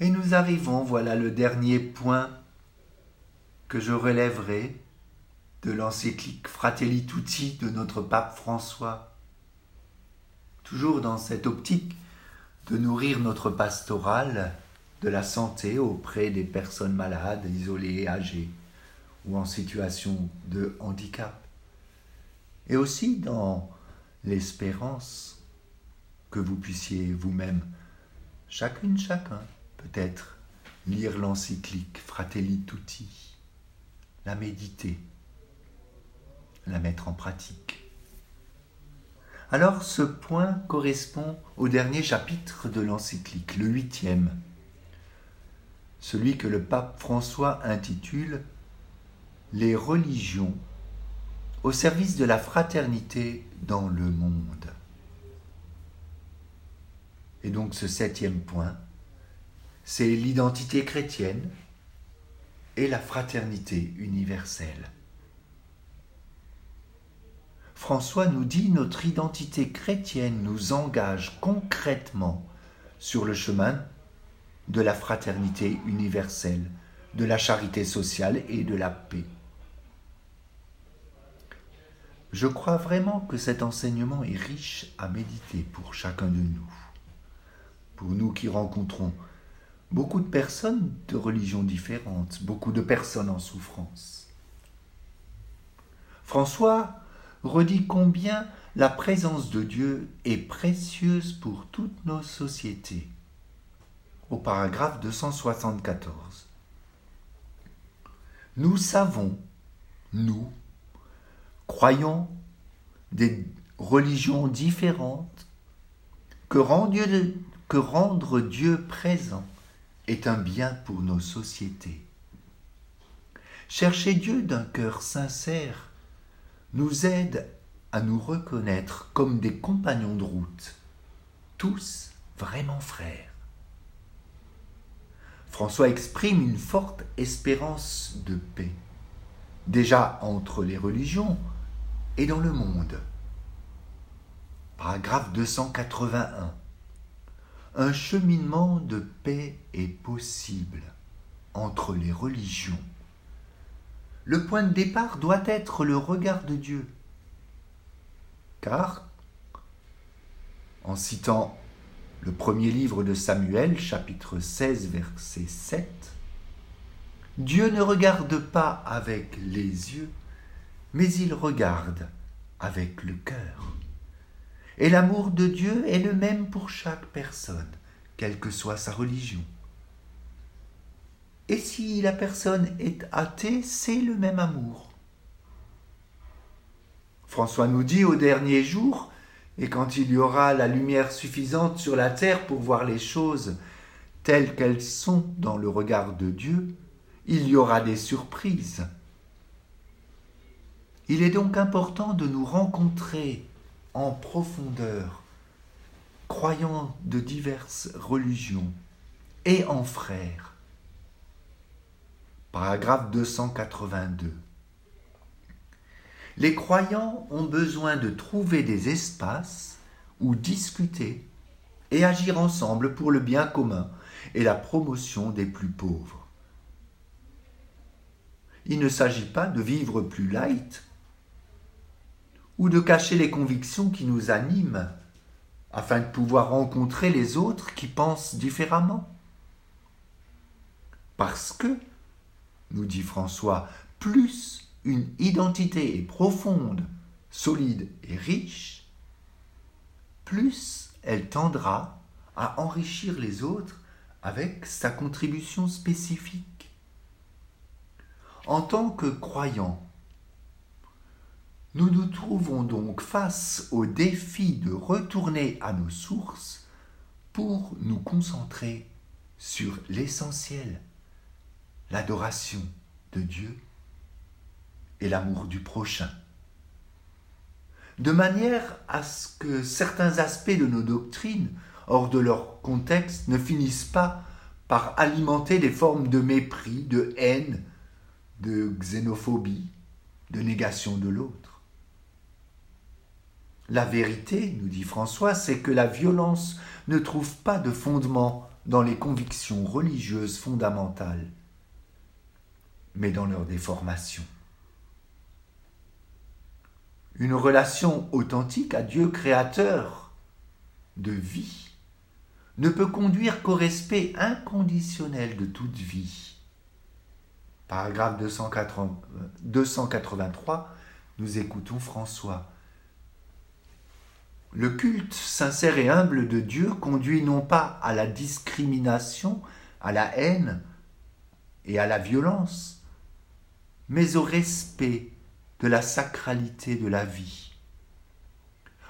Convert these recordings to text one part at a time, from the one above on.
Et nous arrivons, voilà le dernier point que je relèverai de l'encyclique Fratelli Tutti de notre pape François. Toujours dans cette optique de nourrir notre pastoral de la santé auprès des personnes malades, isolées, âgées ou en situation de handicap. Et aussi dans l'espérance que vous puissiez vous-même, chacune, chacun, peut-être lire l'encyclique Fratelli Tutti, la méditer, la mettre en pratique. Alors ce point correspond au dernier chapitre de l'encyclique, le huitième, celui que le pape François intitule Les religions au service de la fraternité dans le monde. Et donc ce septième point, c'est l'identité chrétienne et la fraternité universelle. François nous dit notre identité chrétienne nous engage concrètement sur le chemin de la fraternité universelle, de la charité sociale et de la paix. Je crois vraiment que cet enseignement est riche à méditer pour chacun de nous. Pour nous qui rencontrons beaucoup de personnes de religions différentes, beaucoup de personnes en souffrance. François redit combien la présence de Dieu est précieuse pour toutes nos sociétés. Au paragraphe 274. Nous savons, nous, croyons des religions différentes, que rendre, que rendre Dieu présent est un bien pour nos sociétés. Chercher Dieu d'un cœur sincère nous aide à nous reconnaître comme des compagnons de route, tous vraiment frères. François exprime une forte espérance de paix, déjà entre les religions et dans le monde. Paragraphe 281. Un cheminement de paix est possible entre les religions le point de départ doit être le regard de Dieu. Car, en citant le premier livre de Samuel, chapitre 16, verset 7, Dieu ne regarde pas avec les yeux, mais il regarde avec le cœur. Et l'amour de Dieu est le même pour chaque personne, quelle que soit sa religion. Et si la personne est athée, c'est le même amour. François nous dit au dernier jour, et quand il y aura la lumière suffisante sur la terre pour voir les choses telles qu'elles sont dans le regard de Dieu, il y aura des surprises. Il est donc important de nous rencontrer en profondeur, croyant de diverses religions et en frères Paragraphe 282. Les croyants ont besoin de trouver des espaces où discuter et agir ensemble pour le bien commun et la promotion des plus pauvres. Il ne s'agit pas de vivre plus light ou de cacher les convictions qui nous animent afin de pouvoir rencontrer les autres qui pensent différemment. Parce que nous dit François, plus une identité est profonde, solide et riche, plus elle tendra à enrichir les autres avec sa contribution spécifique. En tant que croyants, nous nous trouvons donc face au défi de retourner à nos sources pour nous concentrer sur l'essentiel l'adoration de Dieu et l'amour du prochain. De manière à ce que certains aspects de nos doctrines, hors de leur contexte, ne finissent pas par alimenter des formes de mépris, de haine, de xénophobie, de négation de l'autre. La vérité, nous dit François, c'est que la violence ne trouve pas de fondement dans les convictions religieuses fondamentales, mais dans leur déformation. Une relation authentique à Dieu créateur de vie ne peut conduire qu'au respect inconditionnel de toute vie. Paragraphe 283, nous écoutons François. Le culte sincère et humble de Dieu conduit non pas à la discrimination, à la haine et à la violence, mais au respect de la sacralité de la vie,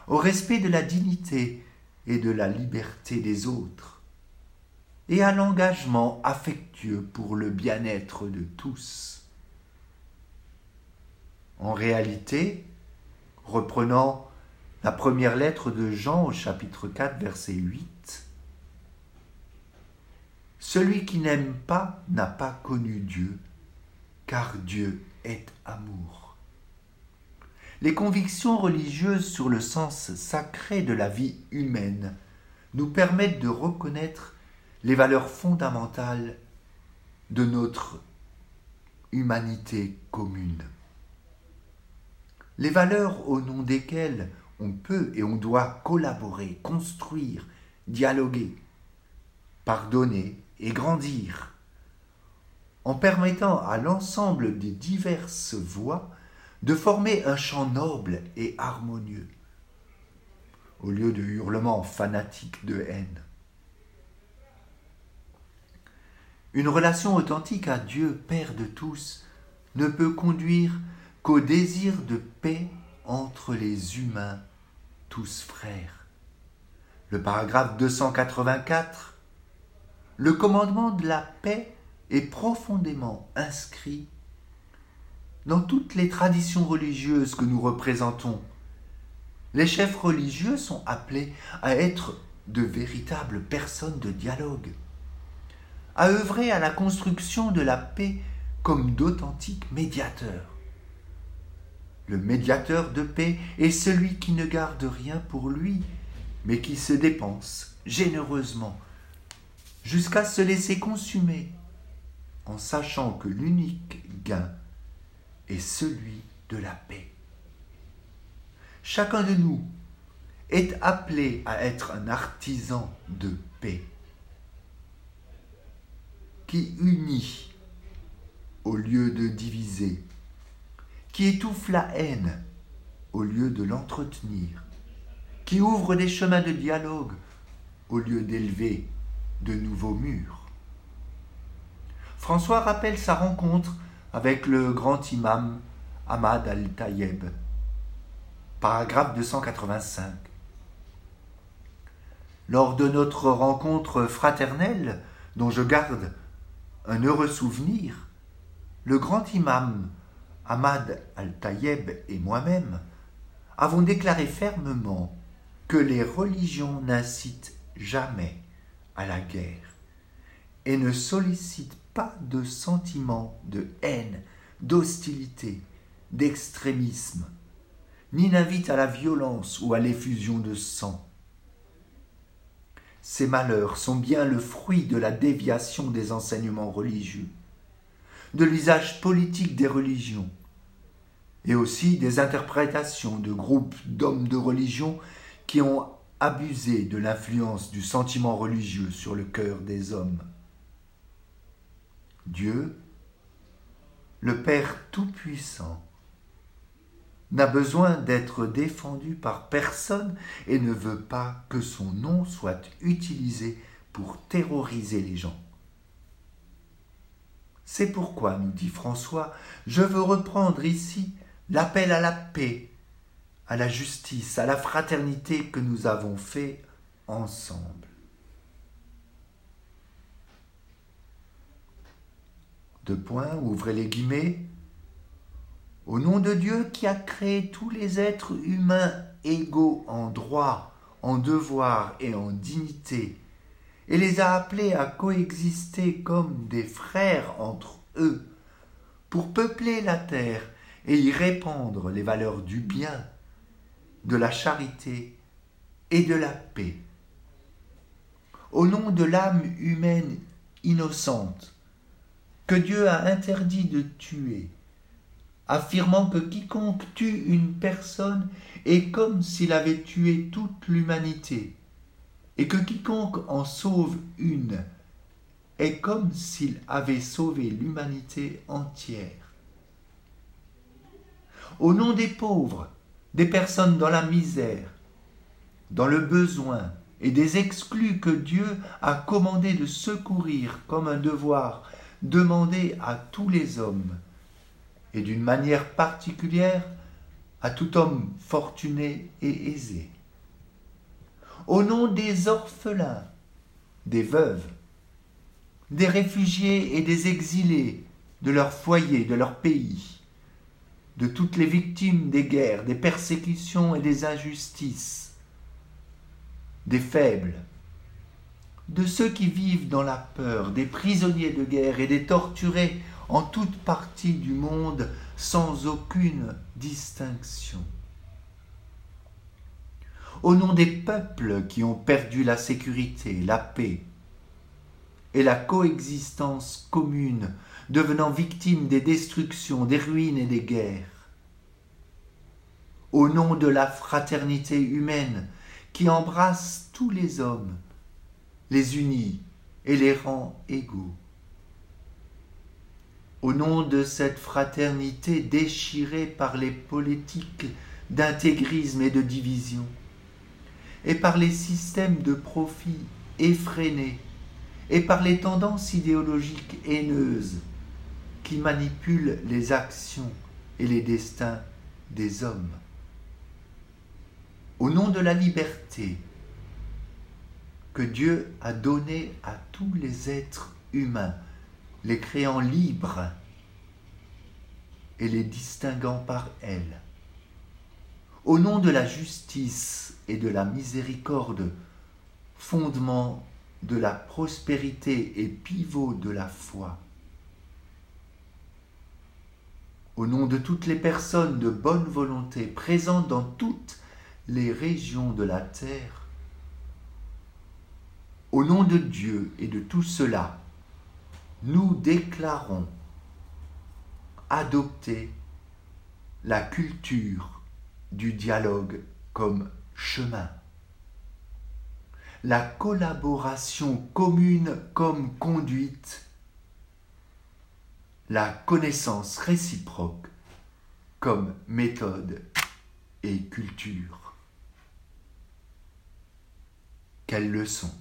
au respect de la dignité et de la liberté des autres, et à l'engagement affectueux pour le bien-être de tous. En réalité, reprenant la première lettre de Jean au chapitre 4 verset 8. Celui qui n'aime pas n'a pas connu Dieu, car Dieu est amour. Les convictions religieuses sur le sens sacré de la vie humaine nous permettent de reconnaître les valeurs fondamentales de notre humanité commune. Les valeurs au nom desquelles on peut et on doit collaborer, construire, dialoguer, pardonner et grandir, en permettant à l'ensemble des diverses voix de former un chant noble et harmonieux, au lieu de hurlements fanatiques de haine. Une relation authentique à Dieu, Père de tous, ne peut conduire qu'au désir de paix entre les humains, tous frères. Le paragraphe 284. Le commandement de la paix est profondément inscrit dans toutes les traditions religieuses que nous représentons. Les chefs religieux sont appelés à être de véritables personnes de dialogue, à œuvrer à la construction de la paix comme d'authentiques médiateurs. Le médiateur de paix est celui qui ne garde rien pour lui, mais qui se dépense généreusement jusqu'à se laisser consumer, en sachant que l'unique gain est celui de la paix. Chacun de nous est appelé à être un artisan de paix qui unit au lieu de diviser qui étouffe la haine au lieu de l'entretenir, qui ouvre des chemins de dialogue au lieu d'élever de nouveaux murs. François rappelle sa rencontre avec le grand imam Ahmad al-Tayeb. Paragraphe 285. Lors de notre rencontre fraternelle, dont je garde un heureux souvenir, le grand imam Ahmad al-Tayeb et moi-même avons déclaré fermement que les religions n'incitent jamais à la guerre et ne sollicitent pas de sentiments de haine, d'hostilité, d'extrémisme, ni n'invitent à la violence ou à l'effusion de sang. Ces malheurs sont bien le fruit de la déviation des enseignements religieux de l'usage politique des religions, et aussi des interprétations de groupes d'hommes de religion qui ont abusé de l'influence du sentiment religieux sur le cœur des hommes. Dieu, le Père Tout-Puissant, n'a besoin d'être défendu par personne et ne veut pas que son nom soit utilisé pour terroriser les gens. C'est pourquoi, nous dit François, je veux reprendre ici l'appel à la paix, à la justice, à la fraternité que nous avons fait ensemble. Deux points, ouvrez les guillemets. Au nom de Dieu qui a créé tous les êtres humains égaux en droit, en devoir et en dignité, et les a appelés à coexister comme des frères entre eux, pour peupler la terre et y répandre les valeurs du bien, de la charité et de la paix. au nom de l'âme humaine innocente, que Dieu a interdit de tuer, affirmant que quiconque tue une personne est comme s'il avait tué toute l'humanité, et que quiconque en sauve une est comme s'il avait sauvé l'humanité entière. Au nom des pauvres, des personnes dans la misère, dans le besoin et des exclus que Dieu a commandé de secourir comme un devoir demandé à tous les hommes, et d'une manière particulière à tout homme fortuné et aisé. Au nom des orphelins, des veuves, des réfugiés et des exilés de leur foyer, de leur pays, de toutes les victimes des guerres, des persécutions et des injustices, des faibles, de ceux qui vivent dans la peur, des prisonniers de guerre et des torturés en toute partie du monde sans aucune distinction. Au nom des peuples qui ont perdu la sécurité, la paix et la coexistence commune, devenant victimes des destructions, des ruines et des guerres. Au nom de la fraternité humaine qui embrasse tous les hommes, les unit et les rend égaux au nom de cette fraternité déchirée par les politiques d'intégrisme et de division, et par les systèmes de profit effrénés, et par les tendances idéologiques haineuses qui manipulent les actions et les destins des hommes. Au nom de la liberté que Dieu a donnée à tous les êtres humains, les créant libres et les distinguant par elle. Au nom de la justice et de la miséricorde, fondement de la prospérité et pivot de la foi. Au nom de toutes les personnes de bonne volonté présentes dans toutes les régions de la terre, au nom de Dieu et de tout cela, nous déclarons adopter la culture du dialogue comme chemin, la collaboration commune comme conduite, la connaissance réciproque comme méthode et culture. Quelle leçon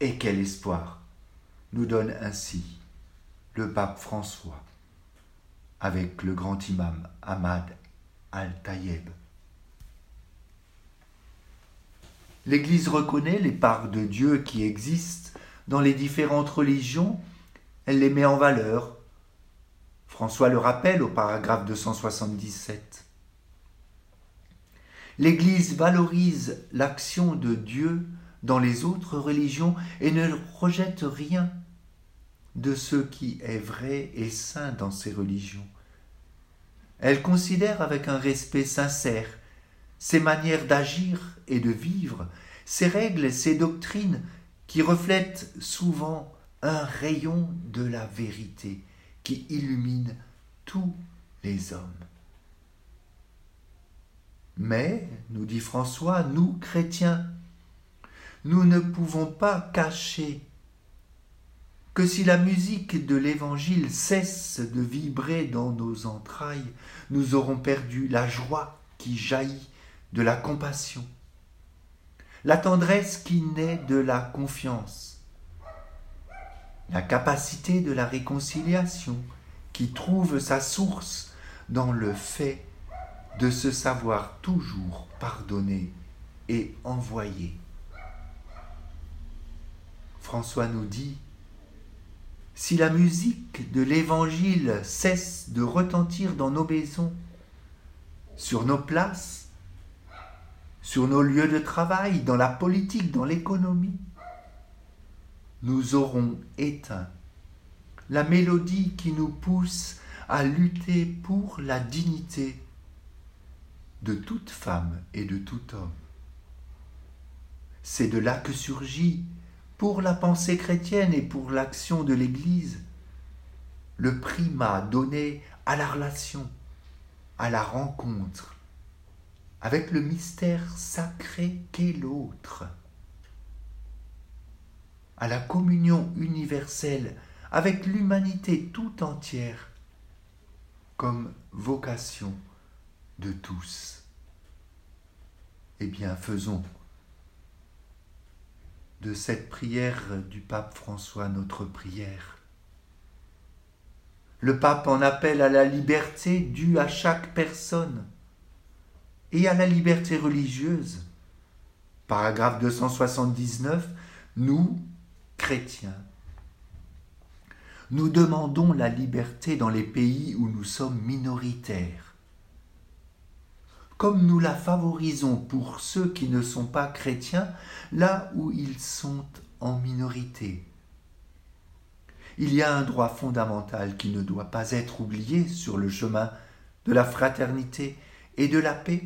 et quel espoir nous donne ainsi le pape François avec le grand imam Ahmad al-Tayeb. L'Église reconnaît les parts de Dieu qui existent dans les différentes religions, elle les met en valeur. François le rappelle au paragraphe 277. L'Église valorise l'action de Dieu dans les autres religions et ne rejette rien de ce qui est vrai et saint dans ces religions. Elle considère avec un respect sincère ses manières d'agir et de vivre, ses règles, ses doctrines qui reflètent souvent un rayon de la vérité qui illumine tous les hommes. Mais, nous dit François, nous, chrétiens, nous ne pouvons pas cacher que si la musique de l'Évangile cesse de vibrer dans nos entrailles, nous aurons perdu la joie qui jaillit de la compassion, la tendresse qui naît de la confiance, la capacité de la réconciliation qui trouve sa source dans le fait de se savoir toujours pardonner et envoyer. François nous dit, si la musique de l'Évangile cesse de retentir dans nos maisons, sur nos places, sur nos lieux de travail, dans la politique, dans l'économie, nous aurons éteint la mélodie qui nous pousse à lutter pour la dignité de toute femme et de tout homme. C'est de là que surgit pour la pensée chrétienne et pour l'action de l'Église, le primat donné à la relation, à la rencontre, avec le mystère sacré qu'est l'autre, à la communion universelle avec l'humanité tout entière, comme vocation de tous. Eh bien, faisons de cette prière du pape François notre prière. Le pape en appelle à la liberté due à chaque personne et à la liberté religieuse. Paragraphe 279, nous, chrétiens, nous demandons la liberté dans les pays où nous sommes minoritaires. Comme nous la favorisons pour ceux qui ne sont pas chrétiens, là où ils sont en minorité. Il y a un droit fondamental qui ne doit pas être oublié sur le chemin de la fraternité et de la paix.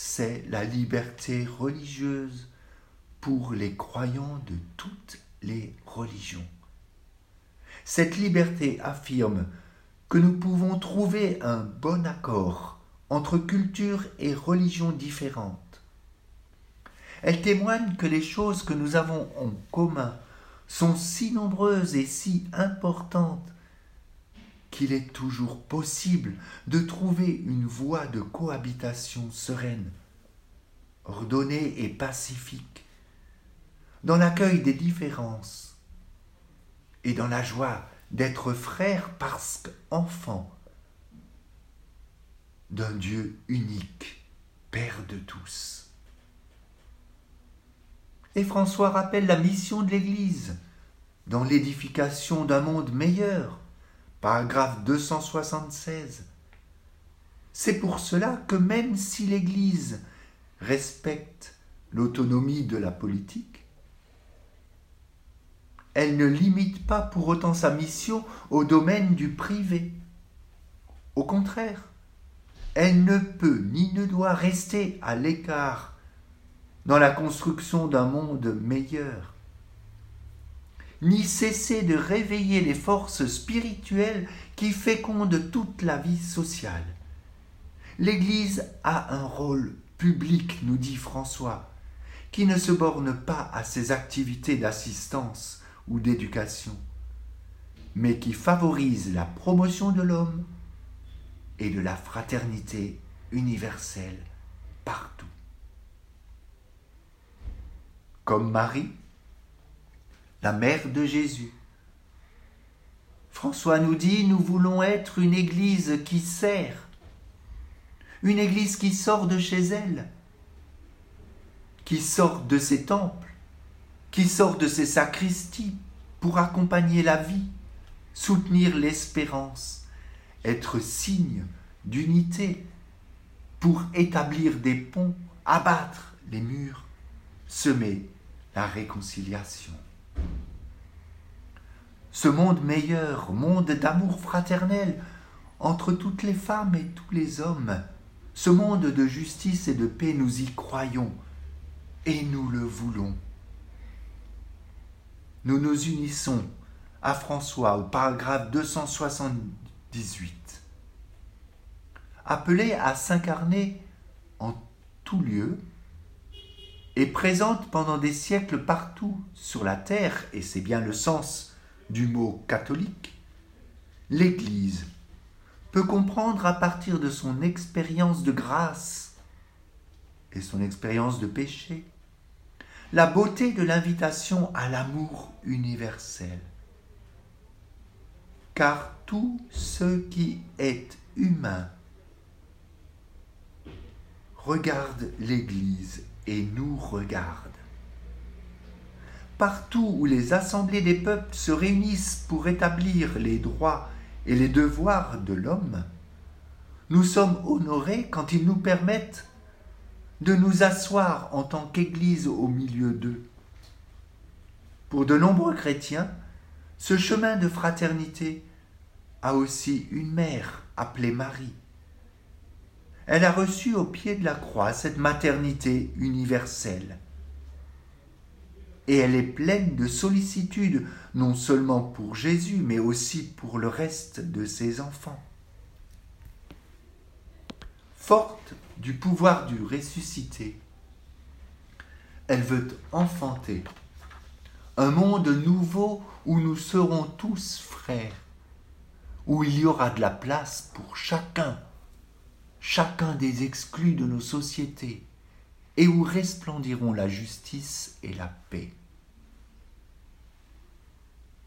C'est la liberté religieuse pour les croyants de toutes les religions. Cette liberté affirme que nous pouvons trouver un bon accord entre cultures et religions différentes elle témoigne que les choses que nous avons en commun sont si nombreuses et si importantes qu'il est toujours possible de trouver une voie de cohabitation sereine, ordonnée et pacifique, dans l'accueil des différences et dans la joie d'être frères parce qu'enfants d'un Dieu unique, Père de tous. Et François rappelle la mission de l'Église dans l'édification d'un monde meilleur. Paragraphe 276. C'est pour cela que même si l'Église respecte l'autonomie de la politique, elle ne limite pas pour autant sa mission au domaine du privé. Au contraire, elle ne peut ni ne doit rester à l'écart dans la construction d'un monde meilleur, ni cesser de réveiller les forces spirituelles qui fécondent toute la vie sociale. L'Église a un rôle public, nous dit François, qui ne se borne pas à ses activités d'assistance ou d'éducation, mais qui favorise la promotion de l'homme et de la fraternité universelle partout comme Marie, la mère de Jésus. François nous dit, nous voulons être une Église qui sert, une Église qui sort de chez elle, qui sort de ses temples, qui sort de ses sacristies pour accompagner la vie, soutenir l'espérance, être signe d'unité, pour établir des ponts, abattre les murs, semer la réconciliation. Ce monde meilleur, monde d'amour fraternel entre toutes les femmes et tous les hommes, ce monde de justice et de paix, nous y croyons et nous le voulons. Nous nous unissons à François au paragraphe 278. Appelé à s'incarner en tout lieu, est présente pendant des siècles partout sur la terre, et c'est bien le sens du mot catholique, l'Église peut comprendre à partir de son expérience de grâce et son expérience de péché la beauté de l'invitation à l'amour universel. Car tout ce qui est humain regarde l'Église et nous regarde. Partout où les assemblées des peuples se réunissent pour établir les droits et les devoirs de l'homme, nous sommes honorés quand ils nous permettent de nous asseoir en tant qu'Église au milieu d'eux. Pour de nombreux chrétiens, ce chemin de fraternité a aussi une mère appelée Marie, elle a reçu au pied de la croix cette maternité universelle. Et elle est pleine de sollicitude, non seulement pour Jésus, mais aussi pour le reste de ses enfants. Forte du pouvoir du ressuscité, elle veut enfanter un monde nouveau où nous serons tous frères, où il y aura de la place pour chacun, chacun des exclus de nos sociétés, et où resplendiront la justice et la paix.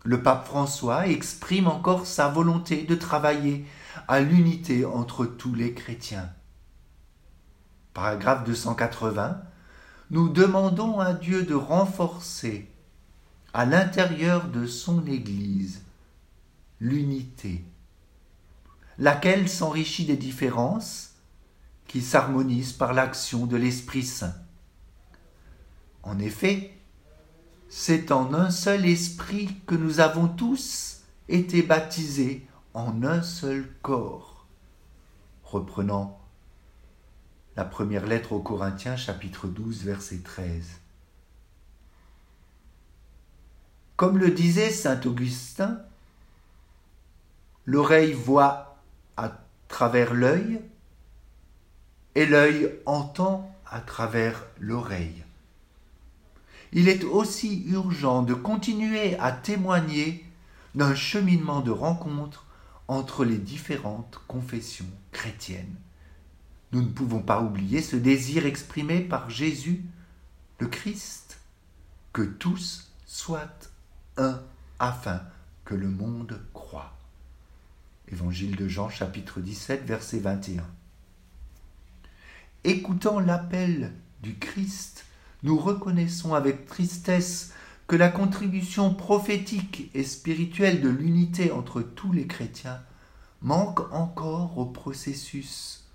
Le pape François exprime encore sa volonté de travailler à l'unité entre tous les chrétiens. Paragraphe 280. Nous demandons à Dieu de renforcer à l'intérieur de son Église l'unité, laquelle s'enrichit des différences qui s'harmonisent par l'action de l'Esprit Saint. En effet, c'est en un seul esprit que nous avons tous été baptisés en un seul corps. Reprenant la première lettre aux Corinthiens chapitre 12 verset 13. Comme le disait saint Augustin, l'oreille voit à travers l'œil et l'œil entend à travers l'oreille. Il est aussi urgent de continuer à témoigner d'un cheminement de rencontre entre les différentes confessions chrétiennes. Nous ne pouvons pas oublier ce désir exprimé par Jésus, le Christ, que tous soient un afin que le monde croit. Évangile de Jean chapitre 17 verset 21. Écoutant l'appel du Christ, nous reconnaissons avec tristesse que la contribution prophétique et spirituelle de l'unité entre tous les chrétiens manque encore au processus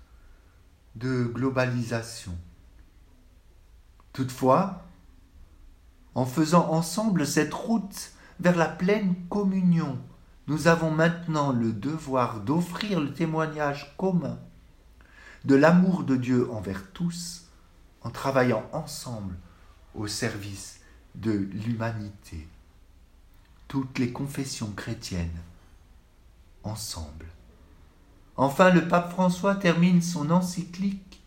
de globalisation. Toutefois, en faisant ensemble cette route vers la pleine communion, nous avons maintenant le devoir d'offrir le témoignage commun de l'amour de Dieu envers tous en travaillant ensemble au service de l'humanité. Toutes les confessions chrétiennes ensemble. Enfin, le pape François termine son encyclique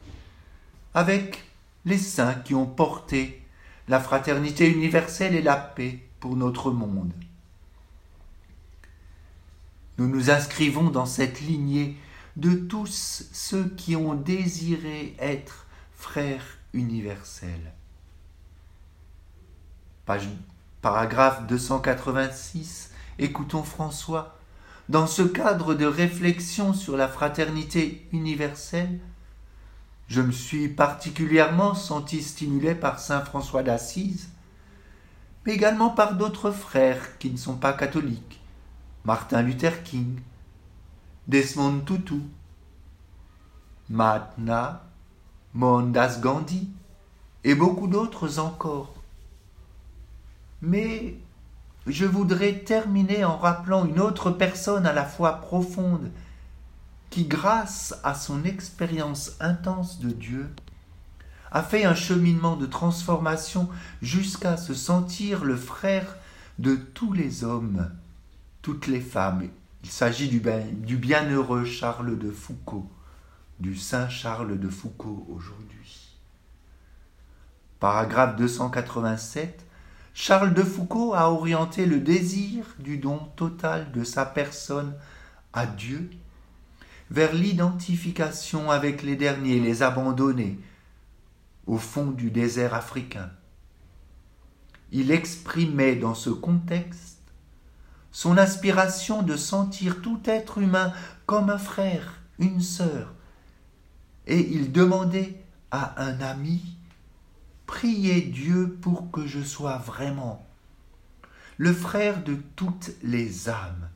avec les saints qui ont porté la fraternité universelle et la paix pour notre monde. Nous nous inscrivons dans cette lignée de tous ceux qui ont désiré être frères universels. Page, paragraphe 286, écoutons François. Dans ce cadre de réflexion sur la fraternité universelle, je me suis particulièrement senti stimulé par saint François d'Assise, mais également par d'autres frères qui ne sont pas catholiques, Martin Luther King, Desmond Tutu, Mahatma, Mohandas Gandhi et beaucoup d'autres encore. Mais je voudrais terminer en rappelant une autre personne à la fois profonde qui, grâce à son expérience intense de Dieu, a fait un cheminement de transformation jusqu'à se sentir le frère de tous les hommes, toutes les femmes il s'agit du, bienheureux Charles de Foucault, du Saint Charles de Foucault aujourd'hui. Paragraphe 287. Charles de Foucault a orienté le désir du don total de sa personne à Dieu vers l'identification avec les derniers, les abandonnés, au fond du désert africain. Il exprimait dans ce contexte son aspiration de sentir tout être humain comme un frère, une sœur. Et il demandait à un ami, Priez Dieu pour que je sois vraiment le frère de toutes les âmes.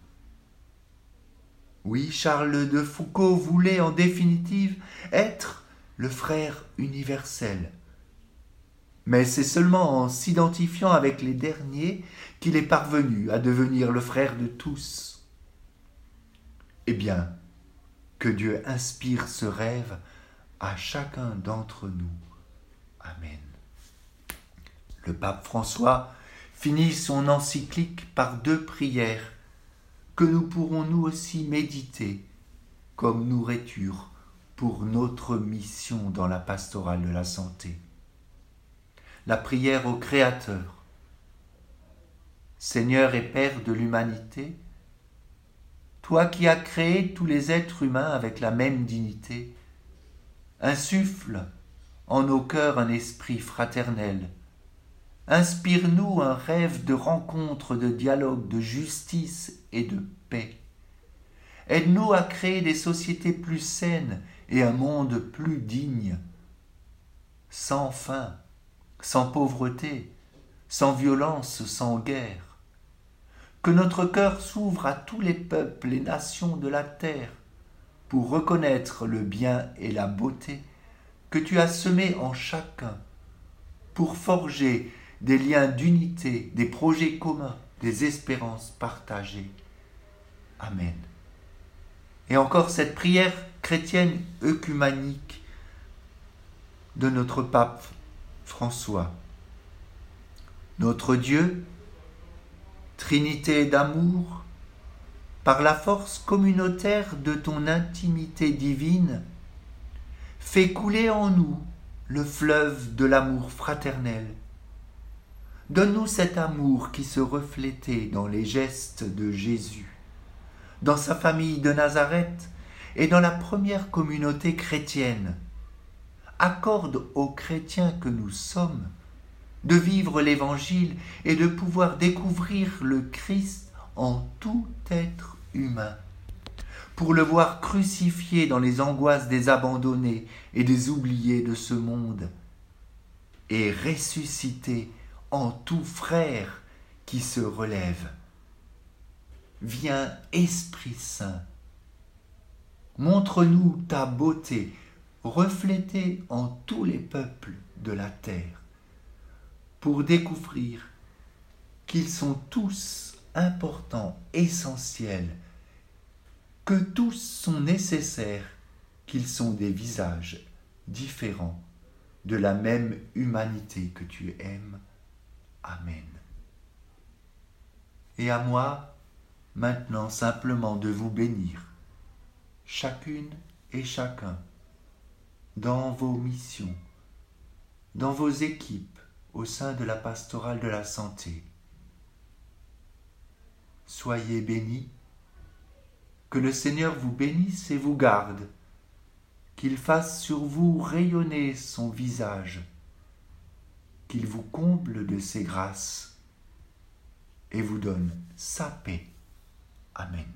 Oui, Charles de Foucault voulait en définitive être le frère universel, mais c'est seulement en s'identifiant avec les derniers qu'il est parvenu à devenir le frère de tous. Eh bien, que Dieu inspire ce rêve à chacun d'entre nous. Amen. Le pape François finit son encyclique par deux prières que nous pourrons nous aussi méditer comme nourriture pour notre mission dans la pastorale de la santé. La prière au Créateur. Seigneur et Père de l'humanité, toi qui as créé tous les êtres humains avec la même dignité, insuffle en nos cœurs un esprit fraternel. Inspire-nous un rêve de rencontre, de dialogue, de justice et de paix. Aide-nous à créer des sociétés plus saines et un monde plus digne, sans faim, sans pauvreté, sans violence, sans guerre. Que notre cœur s'ouvre à tous les peuples et nations de la terre reconnaître le bien et la beauté que tu as semés en chacun, pour forger des liens d'unité, des projets communs, des espérances partagées. Amen. Et encore cette prière chrétienne œcumanique de notre pape François. Notre Dieu, Trinité d'amour, par la force communautaire de ton intimité divine, fais couler en nous le fleuve de l'amour fraternel. Donne-nous cet amour qui se reflétait dans les gestes de Jésus dans sa famille de Nazareth et dans la première communauté chrétienne. Accorde aux chrétiens que nous sommes de vivre l'Évangile et de pouvoir découvrir le Christ en tout être humain, pour le voir crucifié dans les angoisses des abandonnés et des oubliés de ce monde, et ressuscité en tout frère qui se relève. Viens, Esprit Saint, montre-nous ta beauté reflétée en tous les peuples de la terre, pour découvrir qu'ils sont tous importants, essentiels, que tous sont nécessaires, qu'ils sont des visages différents de la même humanité que tu aimes. Amen. Et à moi, maintenant simplement de vous bénir, chacune et chacun, dans vos missions, dans vos équipes au sein de la pastorale de la santé. Soyez bénis, que le Seigneur vous bénisse et vous garde, qu'il fasse sur vous rayonner son visage, qu'il vous comble de ses grâces et vous donne sa paix. Amén.